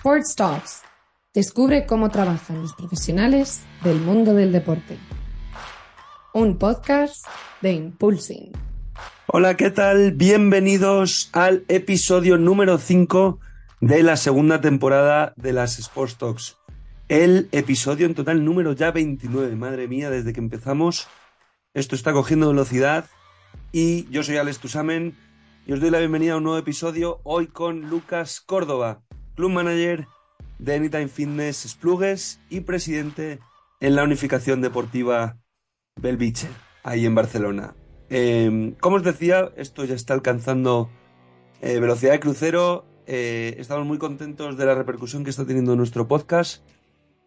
Sports Talks. Descubre cómo trabajan los profesionales del mundo del deporte. Un podcast de Impulsing. Hola, ¿qué tal? Bienvenidos al episodio número 5 de la segunda temporada de las Sports Talks. El episodio en total número ya 29. Madre mía, desde que empezamos esto está cogiendo velocidad. Y yo soy Alex Tusamen y os doy la bienvenida a un nuevo episodio hoy con Lucas Córdoba, Club Manager de Anytime Fitness Splugues y presidente en la Unificación Deportiva Belviche, ahí en Barcelona. Eh, como os decía, esto ya está alcanzando eh, velocidad de crucero. Eh, estamos muy contentos de la repercusión que está teniendo nuestro podcast.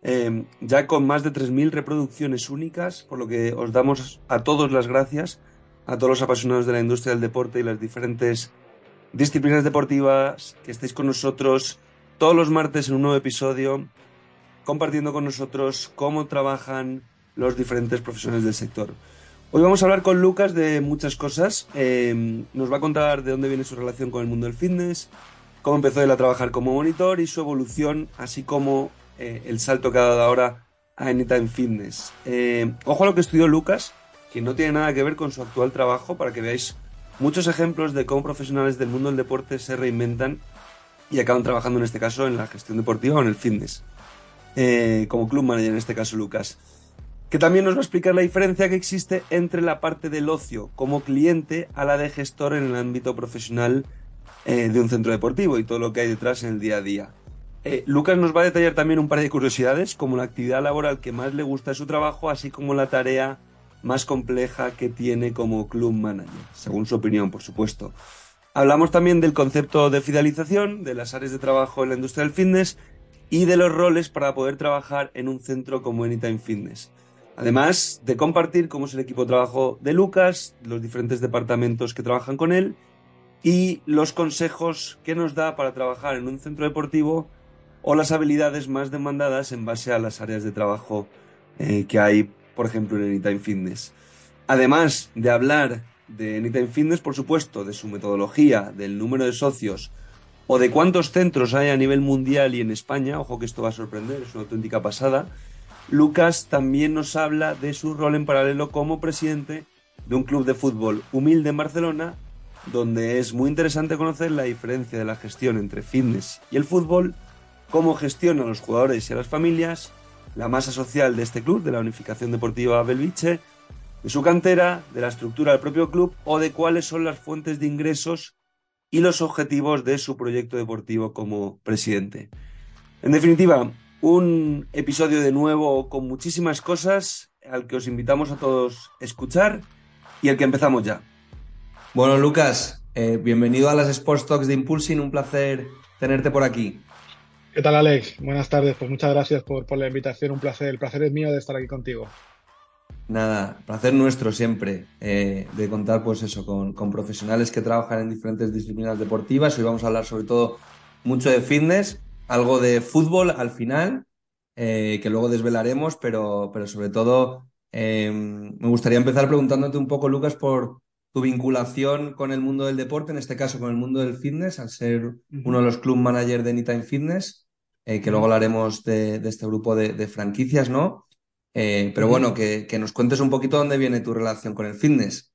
Eh, ya con más de 3.000 reproducciones únicas, por lo que os damos a todos las gracias, a todos los apasionados de la industria del deporte y las diferentes disciplinas deportivas que estéis con nosotros todos los martes en un nuevo episodio, compartiendo con nosotros cómo trabajan los diferentes profesionales del sector. Hoy vamos a hablar con Lucas de muchas cosas. Eh, nos va a contar de dónde viene su relación con el mundo del fitness, cómo empezó él a trabajar como monitor y su evolución, así como eh, el salto que ha dado ahora a Anytime Fitness. Eh, ojo a lo que estudió Lucas, que no tiene nada que ver con su actual trabajo, para que veáis muchos ejemplos de cómo profesionales del mundo del deporte se reinventan y acaban trabajando en este caso en la gestión deportiva o en el fitness. Eh, como club manager en este caso Lucas. Que también nos va a explicar la diferencia que existe entre la parte del ocio como cliente a la de gestor en el ámbito profesional eh, de un centro deportivo y todo lo que hay detrás en el día a día. Eh, Lucas nos va a detallar también un par de curiosidades, como la actividad laboral que más le gusta de su trabajo, así como la tarea más compleja que tiene como club manager, según su opinión, por supuesto. Hablamos también del concepto de fidelización, de las áreas de trabajo en la industria del fitness y de los roles para poder trabajar en un centro como Anytime Fitness. Además de compartir cómo es el equipo de trabajo de Lucas, los diferentes departamentos que trabajan con él y los consejos que nos da para trabajar en un centro deportivo o las habilidades más demandadas en base a las áreas de trabajo eh, que hay, por ejemplo, en Anytime Fitness. Además de hablar de Anytime Fitness, por supuesto, de su metodología, del número de socios o de cuántos centros hay a nivel mundial y en España, ojo que esto va a sorprender, es una auténtica pasada, Lucas también nos habla de su rol en paralelo como presidente de un club de fútbol humilde en Barcelona, donde es muy interesante conocer la diferencia de la gestión entre fitness y el fútbol, cómo gestiona a los jugadores y a las familias, la masa social de este club, de la Unificación Deportiva Belviche, de su cantera, de la estructura del propio club o de cuáles son las fuentes de ingresos y los objetivos de su proyecto deportivo como presidente. En definitiva, un episodio de nuevo con muchísimas cosas al que os invitamos a todos a escuchar y al que empezamos ya. Bueno, Lucas, eh, bienvenido a las Sports Talks de Impulsing, un placer tenerte por aquí. ¿Qué tal, Alex? Buenas tardes. Pues muchas gracias por, por la invitación. Un placer. El placer es mío de estar aquí contigo. Nada, placer nuestro siempre eh, de contar pues eso con, con, profesionales que trabajan en diferentes disciplinas deportivas. Hoy vamos a hablar sobre todo mucho de fitness, algo de fútbol al final, eh, que luego desvelaremos, pero, pero sobre todo eh, me gustaría empezar preguntándote un poco, Lucas, por tu vinculación con el mundo del deporte, en este caso con el mundo del fitness, al ser uno de los club managers de Anytime Fitness, que luego hablaremos de, de este grupo de, de franquicias, ¿no? Eh, pero bueno, que, que, nos cuentes un poquito dónde viene tu relación con el fitness.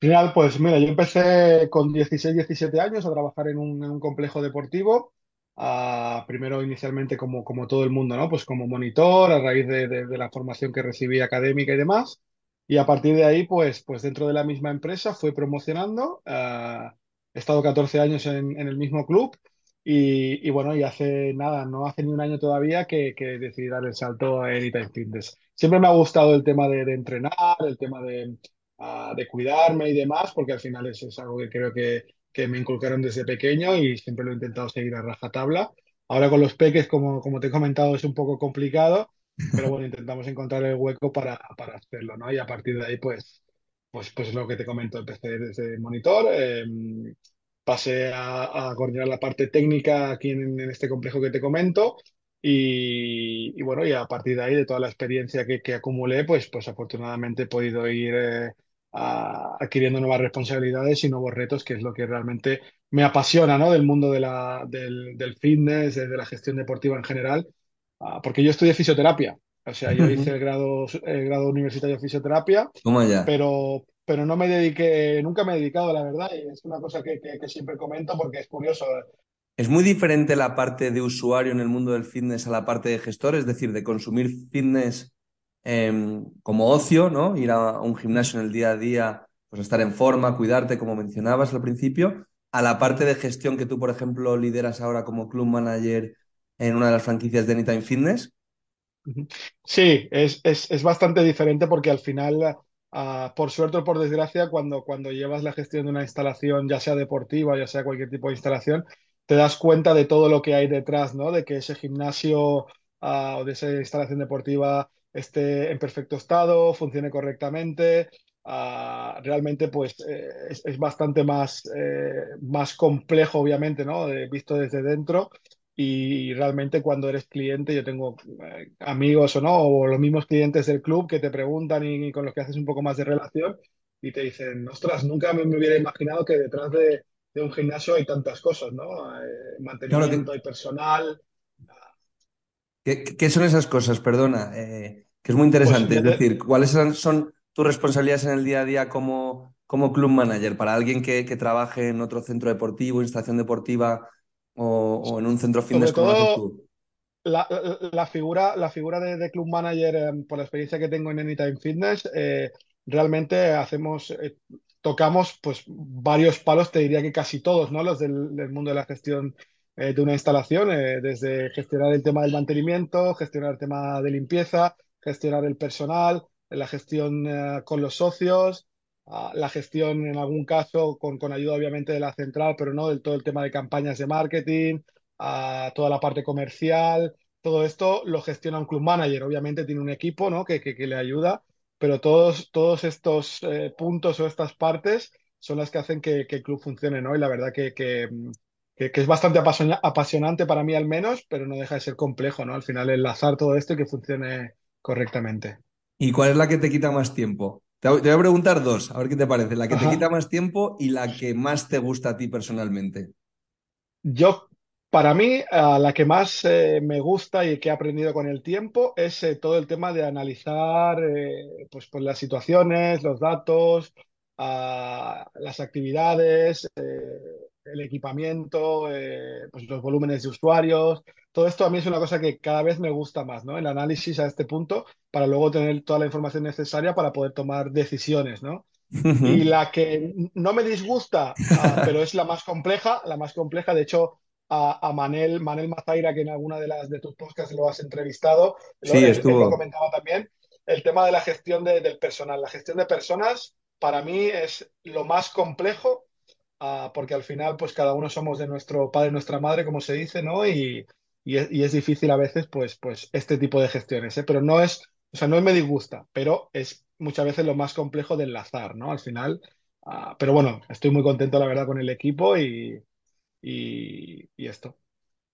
Genial, pues mira, yo empecé con 16, 17 años a trabajar en un, en un complejo deportivo. Uh, primero inicialmente como, como todo el mundo, ¿no? Pues como monitor a raíz de, de, de, la formación que recibí académica y demás. Y a partir de ahí, pues, pues dentro de la misma empresa fue promocionando. Uh, he estado 14 años en, en el mismo club y, y, bueno, y hace nada, no hace ni un año todavía que, que decidí dar el salto a Anytime Fitness. Siempre me ha gustado el tema de, de entrenar, el tema de, uh, de, cuidarme y demás, porque al final eso es algo que creo que, que, me inculcaron desde pequeño y siempre lo he intentado seguir a rajatabla. Ahora con los peques, como, como te he comentado, es un poco complicado, pero bueno, intentamos encontrar el hueco para, para hacerlo, ¿no? Y a partir de ahí, pues, pues, pues lo que te comento, empecé desde monitor. Eh, pasé a, coordinar la parte técnica aquí en, en, este complejo que te comento y, bueno, y a partir de ahí, de toda la experiencia que, que acumulé, pues, pues afortunadamente he podido ir eh, adquiriendo nuevas responsabilidades y nuevos retos, que es lo que realmente me apasiona, ¿no? Del mundo de la, del, del fitness, de la gestión deportiva en general, ah, porque yo estudié fisioterapia. O sea, yo hice el grado, el grado universitario de fisioterapia, ya. pero, pero no me dediqué, nunca me he dedicado, la verdad, y es una cosa que, que, que siempre comento porque es curioso. ¿Es muy diferente la parte de usuario en el mundo del fitness a la parte de gestor? Es decir, de consumir fitness Em, como ocio, ¿no? Ir a un gimnasio en el día a día, pues estar en forma, cuidarte, como mencionabas al principio, a la parte de gestión que tú, por ejemplo, lideras ahora como club manager en una de las franquicias de Anytime Fitness. Sí, es, es, bastante diferente porque al final, ah, por suerte o por desgracia, cuando, cuando llevas la gestión de una instalación, ya sea deportiva, ya sea cualquier tipo de instalación, te das cuenta de todo lo que hay detrás, ¿no? De que ese gimnasio ah, o de esa instalación deportiva esté en perfecto estado, funcione correctamente. Uh, realmente pues eh, es, es, bastante más, eh, más complejo obviamente ¿no? De, visto desde dentro y realmente cuando eres cliente yo tengo eh, amigos o no o los mismos clientes del club que te preguntan y, y, con los que haces un poco más de relación y te dicen ostras nunca me, me hubiera imaginado que detrás de, de, un gimnasio hay tantas cosas no mantenimiento claro que... hay personal ¿Qué, ¿Qué, son esas cosas? Perdona, eh, que es muy interesante. Pues, es decir, ¿cuáles son, son, tus responsabilidades en el día a día como, como club manager para alguien que, que, trabaje en otro centro deportivo, instalación deportiva o, o en un centro fitness como haces tú? La, la, figura, la figura de, de club manager, eh, por la experiencia que tengo en Anytime Fitness, eh, realmente hacemos, eh, tocamos pues varios palos, te diría que casi todos, ¿no? Los del, del mundo de la gestión eh, de una instalación, eh, desde gestionar el tema del mantenimiento, gestionar el tema de limpieza, gestionar el personal, la gestión eh, con los socios, la gestión en algún caso con, con, ayuda obviamente de la central, pero no del todo el tema de campañas de marketing, uh, toda la parte comercial, todo esto lo gestiona un club manager, obviamente tiene un equipo ¿no? que, que, le ayuda, pero todos, todos estos eh, puntos o estas partes son las que hacen que, el club funcione, ¿no? Y la verdad que, que, es bastante apasionante para mí al menos, pero no deja de ser complejo, ¿no? Al final enlazar todo esto y que funcione correctamente. ¿Y cuál es la que te quita más tiempo? Te voy a preguntar dos, a ver qué te parece. La que Ajá. te quita más tiempo y la que más te gusta a ti personalmente. Yo, para mí, uh, la que más eh, me gusta y que he aprendido con el tiempo es eh, todo el tema de analizar eh, pues, pues, las situaciones, los datos, uh, las actividades el equipamiento, eh, pues los volúmenes de usuarios. Todo esto a mí es una cosa que cada vez me gusta más, ¿no? El análisis a este punto para luego tener toda la información necesaria para poder tomar decisiones, ¿no? Y la que no me disgusta, uh, pero es la más compleja, la más compleja, de hecho, a, a, Manel, Manel Mazaira, que en alguna de las de tus podcasts lo has entrevistado, sí, lo, estuvo. lo comentaba también, el tema de la gestión de, del personal. La gestión de personas para mí es lo más complejo porque al final pues cada uno somos de nuestro padre, nuestra madre, como se dice, ¿no? Y, y, es, y es, difícil a veces pues, pues este tipo de gestiones, ¿eh? Pero no es, o sea, no me disgusta, pero es muchas veces lo más complejo de enlazar, ¿no? Al final, uh, pero bueno, estoy muy contento la verdad con el equipo y, y, y esto.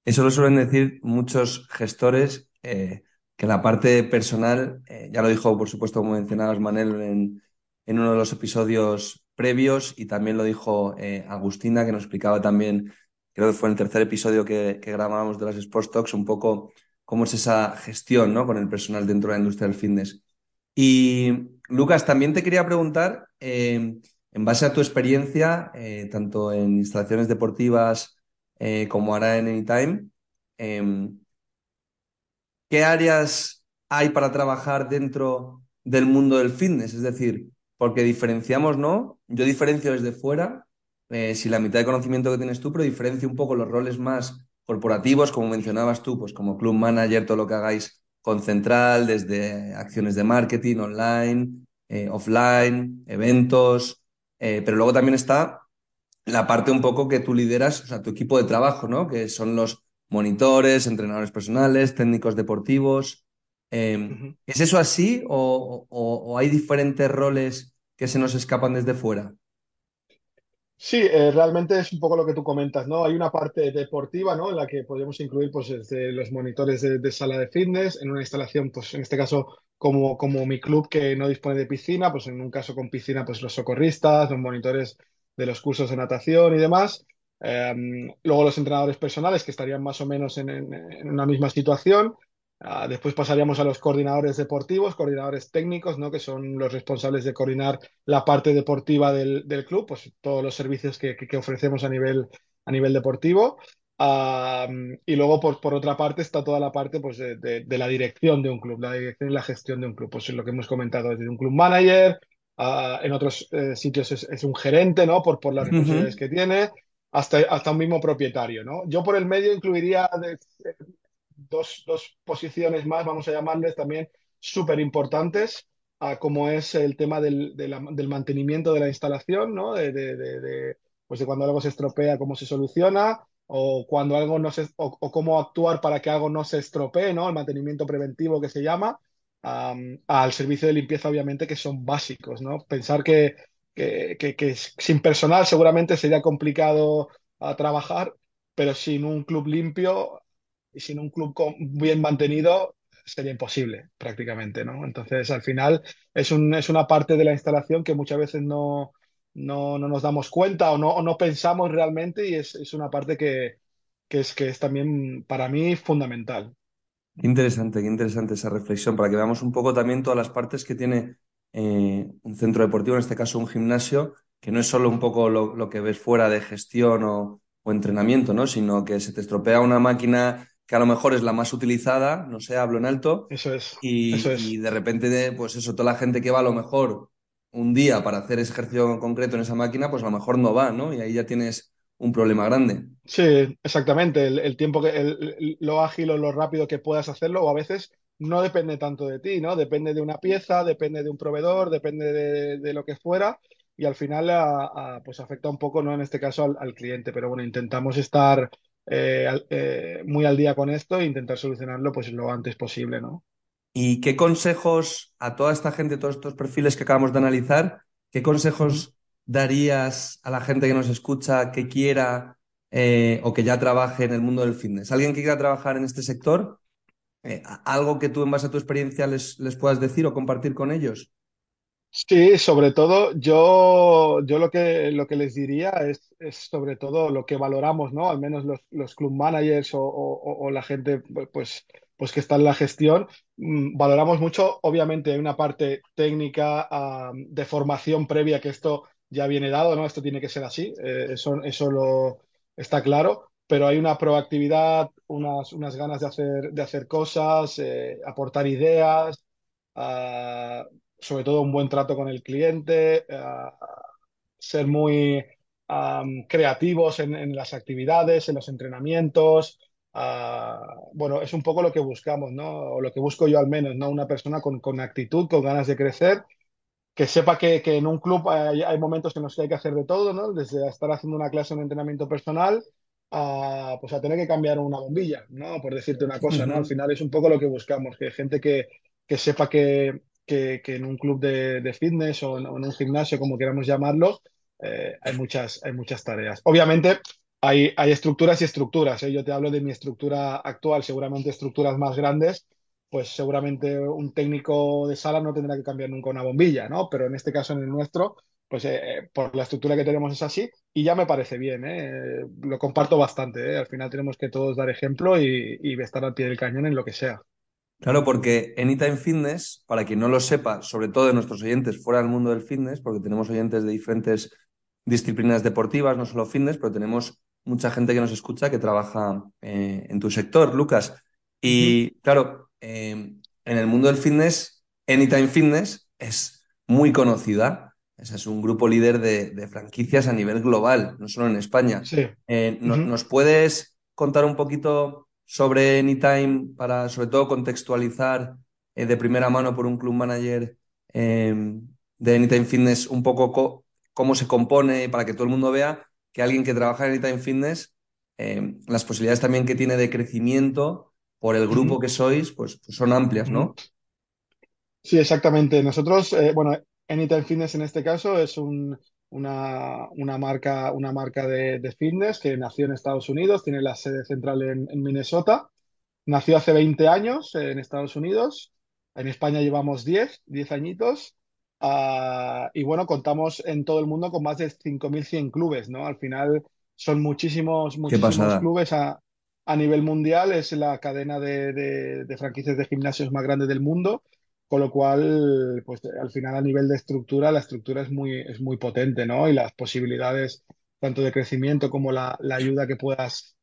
Eso lo suelen decir muchos gestores, eh, que la parte personal, eh, ya lo dijo por supuesto como mencionabas Manel en, en uno de los episodios previos y también lo dijo eh, Agustina, que nos explicaba también, creo que fue en el tercer episodio que, que grabábamos de las Sports Talks, un poco cómo es esa gestión ¿no? con el personal dentro de la industria del fitness. Y Lucas, también te quería preguntar, eh, en base a tu experiencia, eh, tanto en instalaciones deportivas eh, como ahora en Anytime, em, ¿qué áreas hay para trabajar dentro del mundo del fitness? Es decir, porque diferenciamos, ¿no? Yo diferencio desde fuera, eh, si la mitad de conocimiento que tienes tú, pero diferencio un poco los roles más corporativos, como mencionabas tú, pues como club manager, todo lo que hagáis con Central, desde acciones de marketing, online, eh, offline, eventos, eh, pero luego también está la parte un poco que tú lideras, o sea, tu equipo de trabajo, ¿no? Que son los monitores, entrenadores personales, técnicos deportivos. Eh, ¿Es eso así o, o, o, hay diferentes roles que se nos escapan desde fuera? Sí, eh, realmente es un poco lo que tú comentas, ¿no? Hay una parte deportiva, ¿no? En la que podemos incluir, pues, desde los monitores de, de, sala de fitness, en una instalación, pues, en este caso, como, como mi club que no dispone de piscina, pues, en un caso con piscina, pues, los socorristas, los monitores de los cursos de natación y demás. Em, luego los entrenadores personales, que estarían más o menos en, en una misma situación. Ah, después pasaríamos a los coordinadores deportivos, coordinadores técnicos, ¿no? que son los responsables de coordinar la parte deportiva del, del club, pues todos los servicios que, que, ofrecemos a nivel, a nivel deportivo. Ah, y luego, por, por, otra parte, está toda la parte pues, de, de, la dirección de un club, la dirección y la gestión de un club. Pues lo que hemos comentado, desde un club manager, uh, en otros eh, sitios es, es, un gerente, ¿no? Por, por las responsabilidades -huh. que tiene, hasta, hasta un mismo propietario, ¿no? Yo por el medio incluiría de, dos, dos, posiciones más, vamos a llamarles también súper importantes, como es el tema del, del, mantenimiento de la instalación, ¿no? De, de, de, pues de cuando algo se estropea, cómo se soluciona, o cuando algo no se, o, cómo actuar para que algo no se estropee, ¿no? El mantenimiento preventivo que se llama, al servicio de limpieza, obviamente, que son básicos, ¿no? Pensar que, que, que, que sin personal seguramente sería complicado uh, trabajar, pero sin un club limpio y sin un club bien mantenido sería imposible prácticamente, ¿no? Entonces, al final es, un, es una parte de la instalación que muchas veces no, no, no nos damos cuenta o no, no, pensamos realmente y es, es una parte que, que, es, que es también para mí fundamental. Interesante, qué interesante esa reflexión, para que veamos un poco también todas las partes que tiene eh, un centro deportivo, en este caso un gimnasio, que no es solo un poco lo, lo que ves fuera de gestión o, o entrenamiento, ¿no? sino que se te estropea una máquina que a lo mejor es la más utilizada, no sé, hablo en alto. Eso es. Y, eso es. y de repente, pues eso, toda la gente que va a lo mejor un día para hacer ese ejercicio concreto en esa máquina, pues a lo mejor no va, ¿no? Y ahí ya tienes un problema grande. Sí, exactamente. El, el tiempo que, el, lo ágil o lo rápido que puedas hacerlo, o a veces no depende tanto de ti, ¿no? Depende de una pieza, depende de un proveedor, depende de, de lo que fuera. Y al final, a, a, pues afecta un poco, ¿no? En este caso al, al cliente. Pero bueno, intentamos estar eh, eh, muy al día con esto e intentar solucionarlo pues lo antes posible, ¿no? ¿Y qué consejos a toda esta gente, todos estos perfiles que acabamos de analizar, qué consejos darías a la gente que nos escucha, que quiera eh, o que ya trabaje en el mundo del fitness? ¿Alguien que quiera trabajar en este sector? ¿Algo que tú en base a tu experiencia les, les puedas decir o compartir con ellos? Sí, sobre todo yo, yo lo que, lo que les diría es, es sobre todo lo que valoramos, ¿no? Al menos los, los club managers o, o, la gente pues, pues que está en la gestión, mmm, valoramos mucho, obviamente hay una parte técnica um, de formación previa que esto ya viene dado, ¿no? Esto tiene que ser así, eh, eso, eso lo está claro, pero hay una proactividad, unas, unas ganas de hacer, de hacer cosas, eh, aportar ideas. Uh, sobre todo un buen trato con el cliente, uh, ser muy um, creativos en, en, las actividades, en los entrenamientos. Uh, bueno, es un poco lo que buscamos, ¿no? O lo que busco yo al menos, ¿no? Una persona con, con actitud, con ganas de crecer, que sepa que, que en un club hay, hay, momentos en los que hay que hacer de todo, ¿no? Desde estar haciendo una clase de entrenamiento personal a, pues a tener que cambiar una bombilla, ¿no? Por decirte una cosa, ¿no? Al final es un poco lo que buscamos, que gente que, que sepa que, que, que, en un club de, fitness o en, o en, un gimnasio, como queramos llamarlo, eh, hay, muchas, hay muchas tareas. Obviamente hay, hay estructuras y estructuras. ¿eh? Yo te hablo de mi estructura actual, seguramente estructuras más grandes, pues seguramente un técnico de sala no tendrá que cambiar nunca una bombilla, ¿no? Pero en este caso, en el nuestro, pues eh, por la estructura que tenemos es así y ya me parece bien, ¿eh? lo comparto bastante. ¿eh? Al final tenemos que todos dar ejemplo y, y estar al pie del cañón en lo que sea. Claro, porque Anytime Fitness, para quien no lo sepa, sobre todo de nuestros oyentes fuera del mundo del fitness, porque tenemos oyentes de diferentes disciplinas deportivas, no solo fitness, pero tenemos mucha gente que nos escucha que trabaja eh, en tu sector, Lucas. Y claro, eh, en el mundo del fitness, Anytime Fitness es muy conocida. Ese es un grupo líder de, de, franquicias a nivel global, no solo en España. Sí. Eh, no, uh -huh. ¿Nos puedes contar un poquito sobre Anytime para, sobre todo, contextualizar eh, de primera mano por un club manager eh, de Anytime Fitness un poco co cómo se compone para que todo el mundo vea que alguien que trabaja en Anytime Fitness, eh, las posibilidades también que tiene de crecimiento por el grupo que sois, pues, pues son amplias, ¿no? Sí, exactamente. Nosotros, eh, bueno, Anytime Fitness en este caso es un, una, una, marca, una marca de, de, fitness que nació en Estados Unidos, tiene la sede central en, en Minnesota. Nació hace 20 años en Estados Unidos. En España llevamos 10, 10 añitos. Uh, y bueno, contamos en todo el mundo con más de 5.100 clubes, ¿no? Al final son muchísimos, muchísimos clubes a, a, nivel mundial, es la cadena de, de, de, franquicias de gimnasios más grande del mundo, con lo cual, pues al final a nivel de estructura, la estructura es muy, es muy potente, ¿no? Y las posibilidades tanto de crecimiento como la, la ayuda que puedas,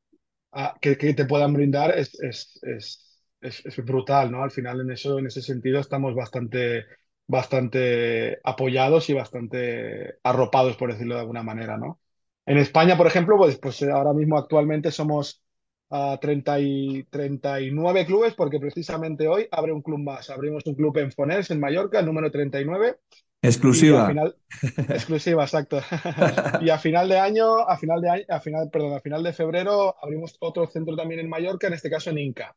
que, te puedan brindar es, es, es, es, brutal, ¿no? Al final en eso, en ese sentido estamos bastante bastante apoyados y bastante arropados, por decirlo de alguna manera, ¿no? En España, por ejemplo, pues, pues ahora mismo actualmente somos uh, 30 y 39 clubes porque precisamente hoy abre un club más. Abrimos un club en Foners, en Mallorca, el número 39. Exclusiva. Final, exclusiva, exacto. y a final de año, a final de año, a final, perdón, a final de febrero abrimos otro centro también en Mallorca, en este caso en Inca.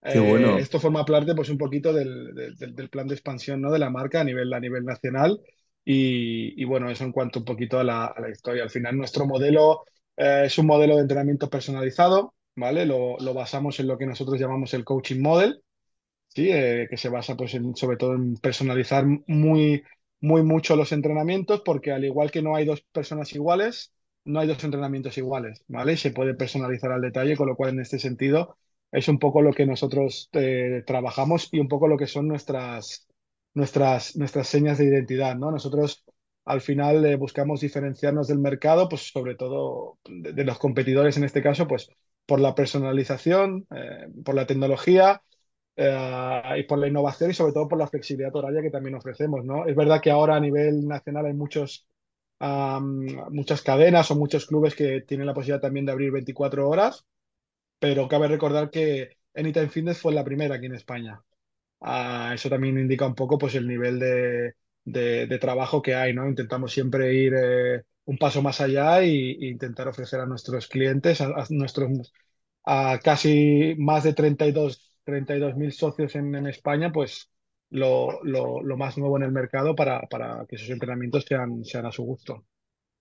Qué bueno. Eh, esto forma parte pues un poquito del, del, del, plan de expansión ¿no? de la marca a nivel, a nivel nacional y, y bueno, eso en cuanto un poquito a la, a la historia. Al final nuestro modelo eh, es un modelo de entrenamiento personalizado, ¿vale? Lo, lo, basamos en lo que nosotros llamamos el coaching model, ¿sí? Eh, que se basa pues en, sobre todo en personalizar muy, muy mucho los entrenamientos porque al igual que no hay dos personas iguales, no hay dos entrenamientos iguales, ¿vale? Se puede personalizar al detalle, con lo cual en este sentido es un poco lo que nosotros eh, trabajamos y un poco lo que son nuestras, nuestras, nuestras señas de identidad, ¿no? Nosotros al final eh, buscamos diferenciarnos del mercado, pues sobre todo de, de, los competidores en este caso, pues por la personalización, eh, por la tecnología eh, y por la innovación y sobre todo por la flexibilidad horaria que también ofrecemos, ¿no? Es verdad que ahora a nivel nacional hay muchos, muchas cadenas o muchos clubes que tienen la posibilidad también de abrir 24 horas, pero cabe recordar que Anytime Fitness fue la primera aquí en España. Uh, eso también indica un poco pues, el nivel de, de, de trabajo que hay, ¿no? Intentamos siempre ir eh, un paso más allá e intentar ofrecer a nuestros clientes, a, a nuestros a casi más de 32 mil socios en, en, España, pues lo, lo, lo, más nuevo en el mercado para, para que sus entrenamientos sean, sean a su gusto.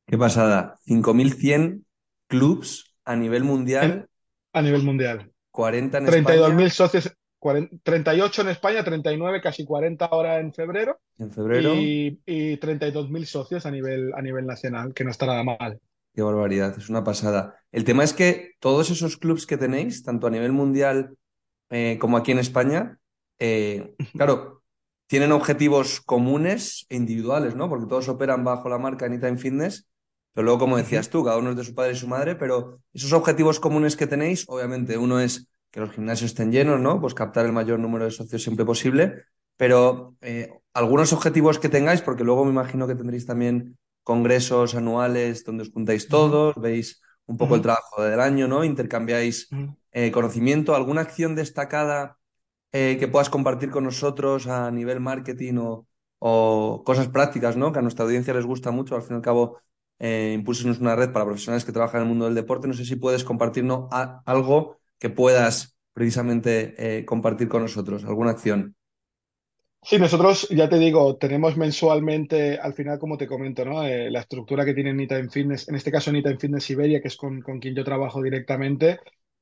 Qué pasada. 5.100 clubs a nivel mundial. En, a nivel mundial. 40 en 32 mil socios, 40, 38 en España, 39, casi 40 ahora en febrero. En febrero. Y, y 32 mil socios a nivel, a nivel nacional, que no está nada mal. Qué barbaridad, es una pasada. El tema es que todos esos clubs que tenéis, tanto a nivel mundial eh, como aquí en España, eh, claro, tienen objetivos comunes e individuales, ¿no? Porque todos operan bajo la marca Anytime Fitness, pero luego, como decías tú, cada uno es de su padre y su madre, pero esos objetivos comunes que tenéis, obviamente, uno es que los gimnasios estén llenos, ¿no? Pues captar el mayor número de socios siempre posible, pero eh, algunos objetivos que tengáis, porque luego me imagino que tendréis también congresos anuales donde os juntáis todos, veis un poco uh -huh. el trabajo del año, ¿no? Intercambiáis uh -huh. eh, conocimiento. ¿Alguna acción destacada eh, que puedas compartir con nosotros a nivel marketing o, o, cosas prácticas, ¿no? Que a nuestra audiencia les gusta mucho. Al fin y al cabo, eh, es una red para profesionales que trabajan en el mundo del deporte. No sé si puedes compartirnos a, algo que puedas precisamente eh, compartir con nosotros, alguna acción. Sí, nosotros, ya te digo, tenemos mensualmente, al final, como te comento, ¿no? Eh, la estructura que tiene Nita en Fitness, en este caso Nita en Fitness Siberia, que es con, con quien yo trabajo directamente,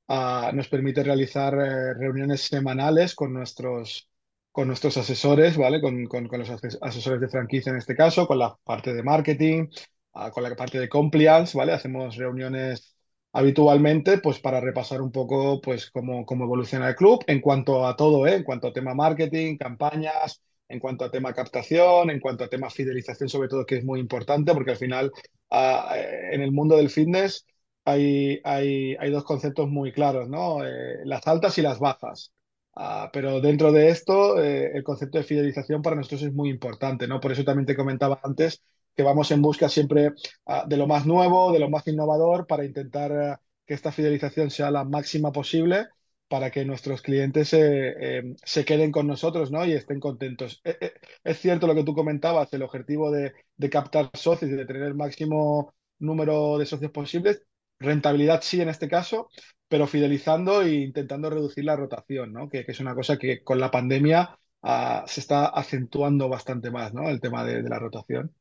uh, nos permite realizar eh, reuniones semanales con nuestros, con nuestros asesores, ¿vale? Con, con, los asesores de franquicia en este caso, con la parte de marketing, uh, con la parte de compliance, ¿vale? Hacemos reuniones habitualmente, pues para repasar un poco, pues cómo, cómo evoluciona el club en cuanto a todo, ¿eh? En cuanto a tema marketing, campañas, en cuanto a tema captación, en cuanto a tema fidelización, sobre todo, que es muy importante, porque al final, uh, en el mundo del fitness hay, hay, hay dos conceptos muy claros, ¿no? Eh, las altas y las bajas. Uh, pero dentro de esto, eh, el concepto de fidelización para nosotros es muy importante, ¿no? Por eso también te comentaba antes que vamos en busca siempre uh, de lo más nuevo, de lo más innovador, para intentar uh, que esta fidelización sea la máxima posible para que nuestros clientes eh, se queden con nosotros ¿no? y estén contentos. Eh, eh es cierto lo que tú comentabas, el objetivo de, captar socios y de tener el máximo número de socios posibles, rentabilidad sí en este caso, pero fidelizando e intentando reducir la rotación, ¿no? que, es una cosa que con la pandemia uh, se está acentuando bastante más, ¿no? el tema de la rotación.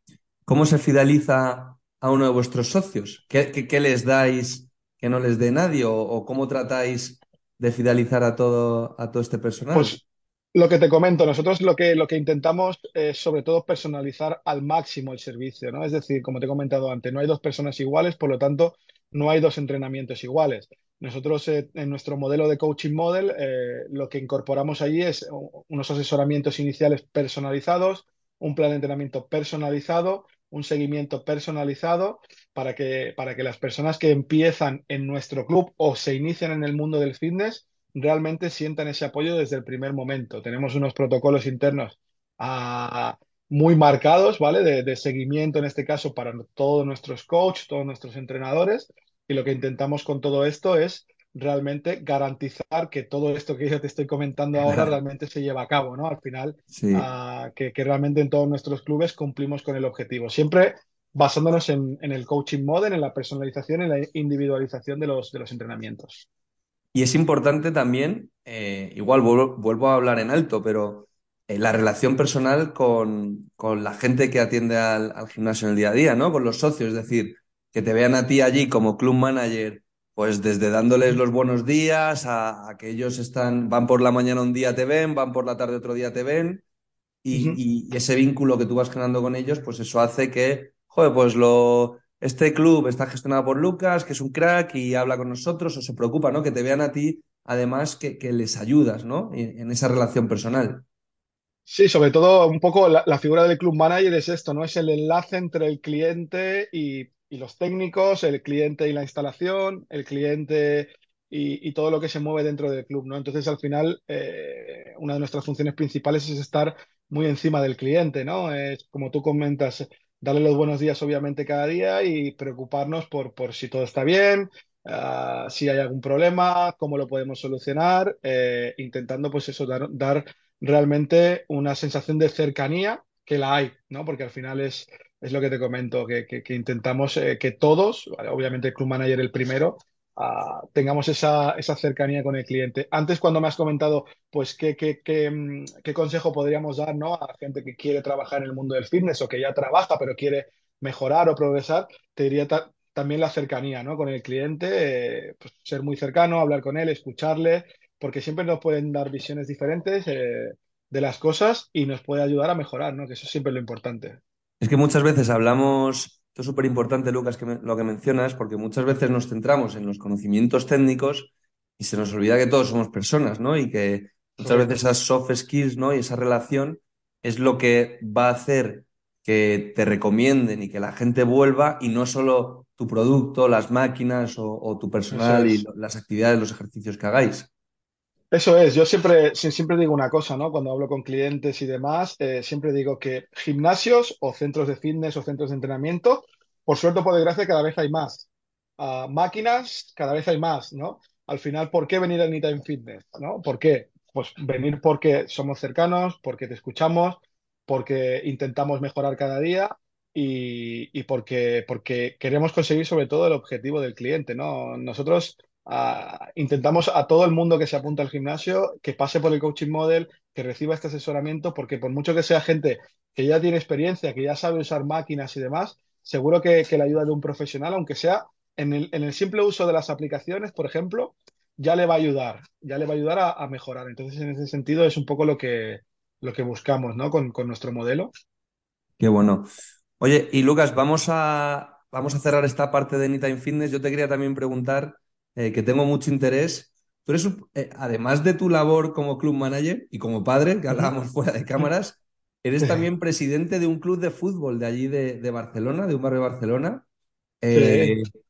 ¿Cómo se fideliza a uno de vuestros socios? ¿Qué, les dais que no les dé nadie? ¿O, o cómo tratáis de fidelizar a todo, a todo este personal? Pues, Lo que te comento, nosotros lo que, lo que intentamos es sobre todo personalizar al máximo el servicio, ¿no? Es decir, como te he comentado antes, no hay dos personas iguales, por lo tanto, no hay dos entrenamientos iguales. Nosotros eh, en nuestro modelo de coaching model eh, lo que incorporamos allí es unos asesoramientos iniciales personalizados, un plan de entrenamiento personalizado, un seguimiento personalizado para que, para que las personas que empiezan en nuestro club o se inician en el mundo del fitness realmente sientan ese apoyo desde el primer momento. Tenemos unos protocolos internos ah, muy marcados, ¿vale? De, de, seguimiento en este caso para todos nuestros coaches, todos nuestros entrenadores. Y lo que intentamos con todo esto es realmente garantizar que todo esto que yo te estoy comentando ahora realmente se lleva a cabo, ¿no? Al final, sí. uh, que, que, realmente en todos nuestros clubes cumplimos con el objetivo. Siempre basándonos en, en, el coaching model, en la personalización, en la individualización de los, de los entrenamientos. Y es importante también, eh, igual vuelvo, vuelvo, a hablar en alto, pero eh, la relación personal con, con, la gente que atiende al, al, gimnasio en el día a día, ¿no? Con los socios, es decir, que te vean a ti allí como club manager, pues desde dándoles los buenos días a, a que ellos están, van por la mañana un día te ven, van por la tarde otro día te ven, y, uh -huh. y, y ese vínculo que tú vas generando con ellos, pues eso hace que, joder, pues lo, este club está gestionado por Lucas, que es un crack y habla con nosotros o se preocupa, ¿no? Que te vean a ti, además, que, que les ayudas, ¿no? En, en, esa relación personal. Sí, sobre todo un poco la, la, figura del club manager es esto, ¿no? Es el enlace entre el cliente y, y los técnicos, el cliente y la instalación, el cliente y, todo lo que se mueve dentro del club, ¿no? Entonces, al final, eh, una de nuestras funciones principales es estar muy encima del cliente, ¿no? Es como tú comentas, darle los buenos días obviamente cada día y preocuparnos por, por si todo está bien, uh, si hay algún problema, cómo lo podemos solucionar, eh, intentando pues eso, dar, dar, realmente una sensación de cercanía que la hay, ¿no? Porque al final es, es lo que te comento, que, que, intentamos eh, que todos, obviamente el club manager el primero, Uh, tengamos esa, esa, cercanía con el cliente. Antes, cuando me has comentado, pues, qué, qué, mm, qué, consejo podríamos dar ¿no? a gente que quiere trabajar en el mundo del fitness o que ya trabaja pero quiere mejorar o progresar, te diría ta también la cercanía ¿no? con el cliente, eh, pues, ser muy cercano, hablar con él, escucharle, porque siempre nos pueden dar visiones diferentes eh, de las cosas y nos puede ayudar a mejorar, ¿no? que eso es siempre lo importante. Es que muchas veces hablamos esto es súper importante, Lucas, que me, lo que mencionas, porque muchas veces nos centramos en los conocimientos técnicos y se nos olvida que todos somos personas, ¿no? Y que muchas veces esas soft skills, ¿no? Y esa relación es lo que va a hacer que te recomienden y que la gente vuelva y no solo tu producto, las máquinas o, o tu personal es. y las actividades, los ejercicios que hagáis. Eso es, yo siempre, siempre digo una cosa, ¿no? Cuando hablo con clientes y demás, eh, siempre digo que gimnasios o centros de fitness o centros de entrenamiento, por suerte o por desgracia, cada vez hay más. Uh, máquinas, cada vez hay más, ¿no? Al final, ¿por qué venir a Anytime Fitness? ¿no? ¿Por qué? Pues venir porque somos cercanos, porque te escuchamos, porque intentamos mejorar cada día y, y porque, porque queremos conseguir sobre todo el objetivo del cliente, ¿no? Nosotros Intentamos a todo el mundo que se apunta al gimnasio que pase por el coaching model, que reciba este asesoramiento, porque por mucho que sea gente que ya tiene experiencia, que ya sabe usar máquinas y demás, seguro que, la ayuda de un profesional, aunque sea en el, simple uso de las aplicaciones, por ejemplo, ya le va a ayudar, ya le va a ayudar a, a mejorar. Entonces, en ese sentido, es un poco lo que, lo que buscamos ¿no? con, con nuestro modelo. Qué bueno. Oye, y Lucas, vamos a, vamos a cerrar esta parte de Anytime Fitness. Yo te quería también preguntar eh, que tengo mucho interés. Tú eres, eh, además de tu labor como club manager y como padre, que hablábamos fuera de cámaras, eres también presidente de un club de fútbol de allí de, de Barcelona, de un barrio de Barcelona. Eh, sí.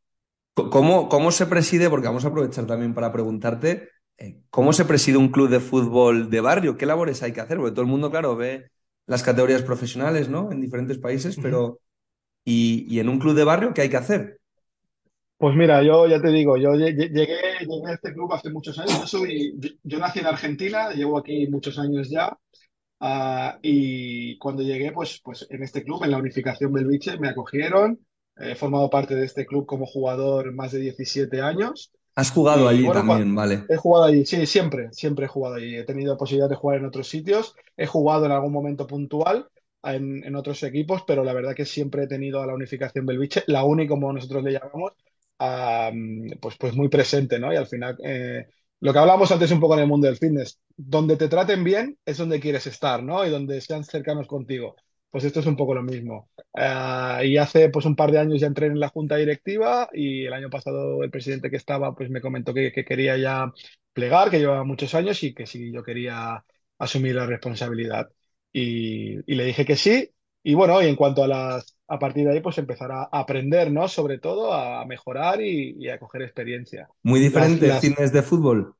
¿cómo, ¿Cómo se preside? Porque vamos a aprovechar también para preguntarte, ¿cómo se preside un club de fútbol de barrio? ¿Qué labores hay que hacer? Porque todo el mundo, claro, ve las categorías profesionales, ¿no? En diferentes países, pero... ¿Y, y en un club de barrio qué hay que hacer? Pues mira, yo ya te digo, yo llegué, llegué a este club hace muchos años. Yo, soy, yo, yo nací en Argentina, llevo aquí muchos años ya. Uh, y cuando llegué, pues, pues en este club, en la Unificación Belviche, me acogieron. He formado parte de este club como jugador más de 17 años. ¿Has jugado y, allí bueno, también? Vale. He jugado allí, sí, siempre, siempre he jugado allí. He tenido posibilidad de jugar en otros sitios. He jugado en algún momento puntual en, en otros equipos, pero la verdad que siempre he tenido a la Unificación Belviche, la UNI como nosotros le llamamos, pues, pues muy presente, ¿no? Y al final eh, lo que hablábamos antes un poco en el mundo del fitness, donde te traten bien es donde quieres estar, ¿no? Y donde sean cercanos contigo. Pues esto es un poco lo mismo. Eh, y hace pues un par de años ya entré en la junta directiva y el año pasado el presidente que estaba pues me comentó que, que quería ya plegar, que llevaba muchos años y que sí, yo quería asumir la responsabilidad. Y, y le dije que sí. Y bueno, y en cuanto a las, a partir de ahí, pues empezar a aprender, ¿no? Sobre todo a mejorar y, y a coger experiencia. Muy diferente las, fitness de fútbol.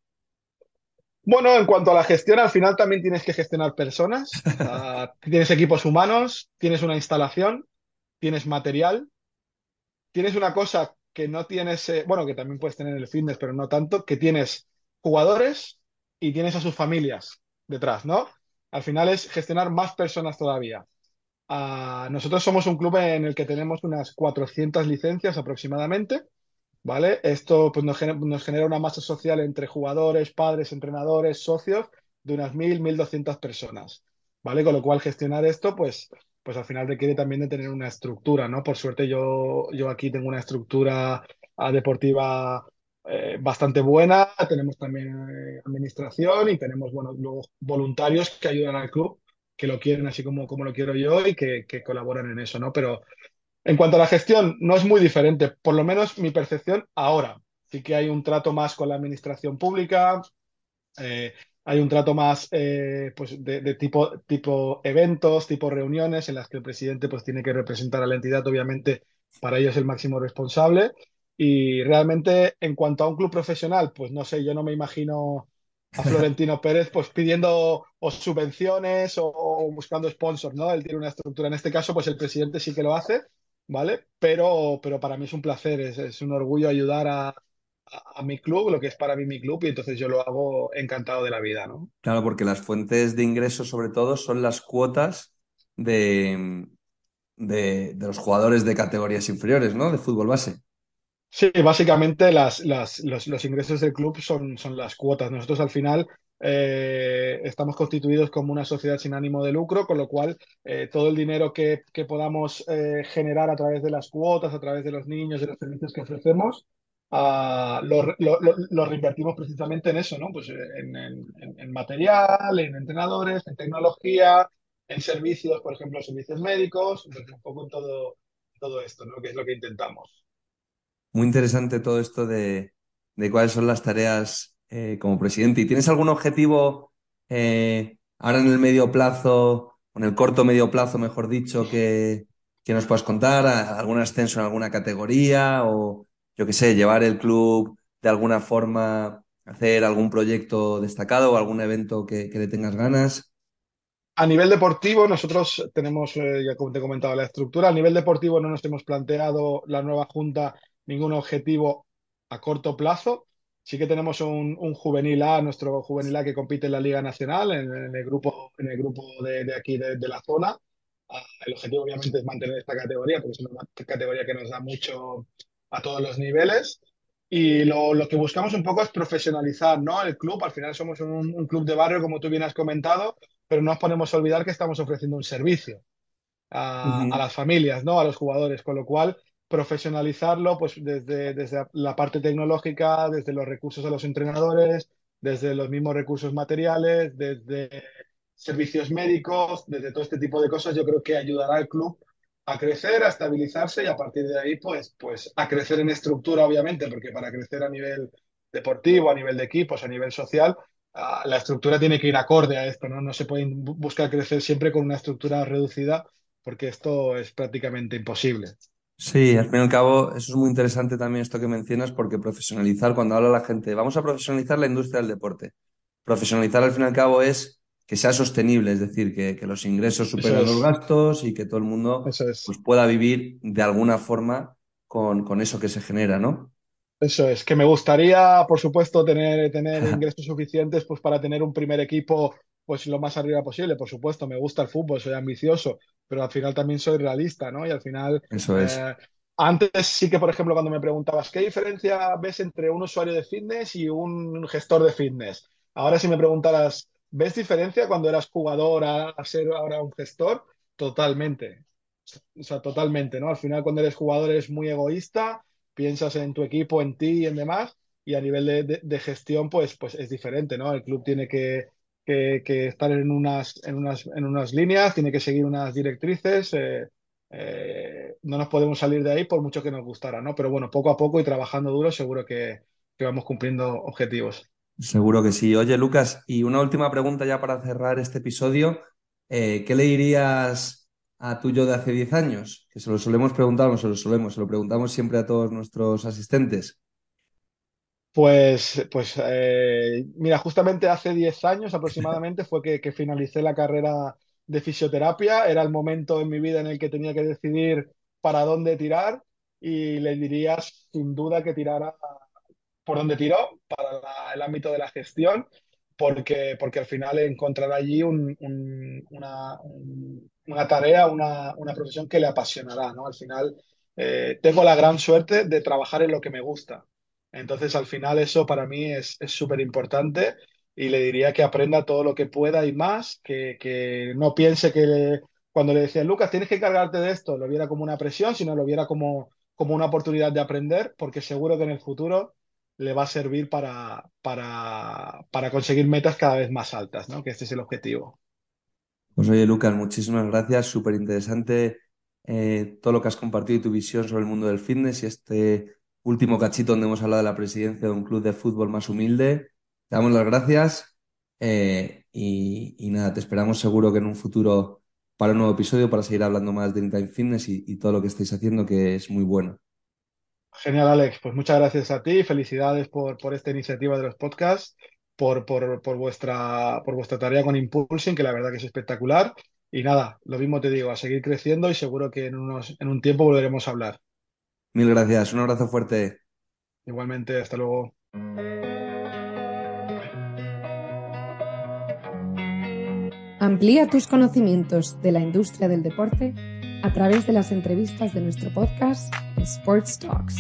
bueno, en cuanto a la gestión, al final también tienes que gestionar personas. Tienes equipos humanos, tienes una instalación, tienes material, tienes una cosa que no tienes, eh, bueno, que también puedes tener en el fitness, pero no tanto, que tienes jugadores y tienes a sus familias detrás, ¿no? Al final es gestionar más personas todavía. Ah, nosotros somos un club en el que tenemos unas 400 licencias aproximadamente, ¿vale? Esto pues, nos genera, nos genera una masa social entre jugadores, padres, entrenadores, socios de unas 1.000, 1.200 personas, ¿vale? Con lo cual gestionar esto, pues, pues al final requiere también de tener una estructura, ¿no? Por suerte yo, yo aquí tengo una estructura ah, deportiva eh, bastante buena, tenemos también eh, administración y tenemos, bueno, luego voluntarios que ayudan al club, que lo quieren así como, como lo quiero yo y que, que colaboran en eso, ¿no? Pero en cuanto a la gestión, no es muy diferente, por lo menos mi percepción ahora. Sí que hay un trato más con la administración pública, eh, hay un trato más eh, pues de, de tipo, tipo eventos, tipo reuniones en las que el presidente pues, tiene que representar a la entidad, obviamente para ello es el máximo responsable. Y realmente en cuanto a un club profesional, pues no sé, yo no me imagino a Florentino Pérez pues pidiendo subvenciones o, buscando sponsors, ¿no? Él tiene una estructura. En este caso, pues el presidente sí que lo hace ¿vale? Pero, pero para mí es un placer, es, un orgullo ayudar a, a, mi club, lo que es para mí mi club, y entonces yo lo hago encantado de la vida, ¿no? Claro, porque las fuentes de ingresos, sobre todo, son las cuotas de, de los jugadores de categorías inferiores, ¿no? De fútbol base. Sí, básicamente las, las, los, ingresos del club son, son las cuotas. Nosotros al final eh, estamos constituidos como una sociedad sin ánimo de lucro, con lo cual eh, todo el dinero que, que podamos eh, generar a través de las cuotas, a través de los niños, de los servicios que ofrecemos, ah, lo, lo- lo- reinvertimos precisamente en eso, ¿no? Pues en, en- en- material, en entrenadores, en tecnología, en servicios, por ejemplo, servicios médicos, un poco en todo, todo esto, ¿no? Que es lo que intentamos. Muy interesante todo esto de, de cuáles son las tareas eh, como presidente. ¿Y tienes algún objetivo eh, ahora en el medio plazo, o en el corto medio plazo, mejor dicho, que, que nos puedas contar? ¿A- ¿Algún ascenso en alguna categoría? O yo qué sé, llevar el club de alguna forma, hacer algún proyecto destacado o algún evento que, que le tengas ganas. A nivel deportivo, nosotros tenemos, eh, ya como te he comentado, la estructura. A nivel deportivo no nos hemos planteado la nueva junta ningún objetivo a corto plazo. Sí que tenemos un, un juvenil A, nuestro juvenil A que compite en la Liga Nacional, en, en el grupo, en el grupo de, de aquí de, de la zona. Ah, el objetivo obviamente es mantener esta categoría, porque es una categoría que nos da mucho a todos los niveles. Y lo, lo que buscamos un poco es profesionalizar, ¿no? El club, al final somos un, un club de barrio, como tú bien has comentado, pero no nos podemos olvidar que estamos ofreciendo un servicio a, a las familias, ¿no? A los jugadores, con lo cual profesionalizarlo pues desde, desde la parte tecnológica, desde los recursos a los entrenadores, desde los mismos recursos materiales, desde servicios médicos, desde todo este tipo de cosas, yo creo que ayudará al club a crecer, a estabilizarse y a partir de ahí pues, pues a crecer en estructura, obviamente, porque para crecer a nivel deportivo, a nivel de equipos, a nivel social, ah, la estructura tiene que ir acorde a esto, ¿no? No se puede bu- buscar crecer siempre con una estructura reducida porque esto es prácticamente imposible. Sí, al fin y al cabo, eso es muy interesante también esto que mencionas, porque profesionalizar, cuando habla la gente, vamos a profesionalizar la industria del deporte. Profesionalizar al fin y al cabo es que sea sostenible, es decir, que, que los ingresos Eso superen los gastos y que todo el mundo pues, es, pueda vivir de alguna forma con, con eso que se genera, ¿no? eso es. Que me gustaría, por supuesto, tener, tener ingresos suficientes pues para tener un primer equipo pues lo más arriba posible. Por supuesto, me gusta el fútbol, soy ambicioso, pero al final también soy realista, ¿no? Y al final, Eso es. eh, antes sí que, por ejemplo, cuando me preguntabas, ¿qué diferencia ves entre un usuario de fitness y un gestor de fitness? Ahora si me preguntaras, ¿ves diferencia cuando eras jugador a, a ser ahora un gestor? Totalmente. O sea, totalmente, ¿no? Al final, cuando eres jugador, eres muy egoísta, piensas en tu equipo, en ti y en demás. y a nivel de, de, gestión, pues, pues es diferente, ¿no? El club tiene que, que, estar en unas, en, unas, en unas líneas, tiene que seguir unas directrices. Eh, eh, no nos podemos salir de ahí por mucho que nos gustara, ¿no? Pero bueno, poco a poco y trabajando duro, seguro que, vamos cumpliendo objetivos. Seguro que sí. Oye, Lucas, y una última pregunta ya para cerrar este episodio. Eh, ¿Qué le dirías a tu yo de hace 10 años? Que se lo solemos preguntar, no se lo solemos, se lo preguntamos siempre a todos nuestros asistentes. Pues, pues eh, mira, justamente hace 10 años aproximadamente fue que, finalicé la carrera de fisioterapia. Era el momento en mi vida en el que tenía que decidir para dónde tirar y le diría sin duda que tirara por donde tiró, para el ámbito de la gestión, porque, porque al final encontrar allí un, un, una, una, tarea, una, una, profesión que le apasionará. ¿no? Al final eh, tengo la gran suerte de trabajar en lo que me gusta. Entonces, al final eso para mí es súper importante y le diría que aprenda todo lo que pueda y más, que, que no piense que le, cuando le decía, Lucas, tienes que cargarte de esto, lo viera como una presión, sino lo viera como, como una oportunidad de aprender, porque seguro que en el futuro le va a servir para, para, para conseguir metas cada vez más altas, ¿no? Que este es el objetivo. Pues oye, Lucas, muchísimas gracias. Súper interesante eh, todo lo que has compartido y tu visión sobre el mundo del fitness y este último cachito donde hemos hablado de la presidencia de un club de fútbol más humilde. Te damos las gracias eh, y, nada, te esperamos seguro que en un futuro para un nuevo episodio para seguir hablando más de Anytime Fitness y, todo lo que estáis haciendo que es muy bueno. Genial, Alex. Pues muchas gracias a ti. Felicidades por, esta iniciativa de los podcasts, por, vuestra, por vuestra tarea con Impulsing, que la verdad que es espectacular. Y nada, lo mismo te digo, a seguir creciendo y seguro que en, unos, en un tiempo volveremos a hablar. Mil gracias. Un abrazo fuerte. Igualmente, hasta luego. Amplía tus conocimientos de la industria del deporte a través de las entrevistas de nuestro podcast Sports Talks.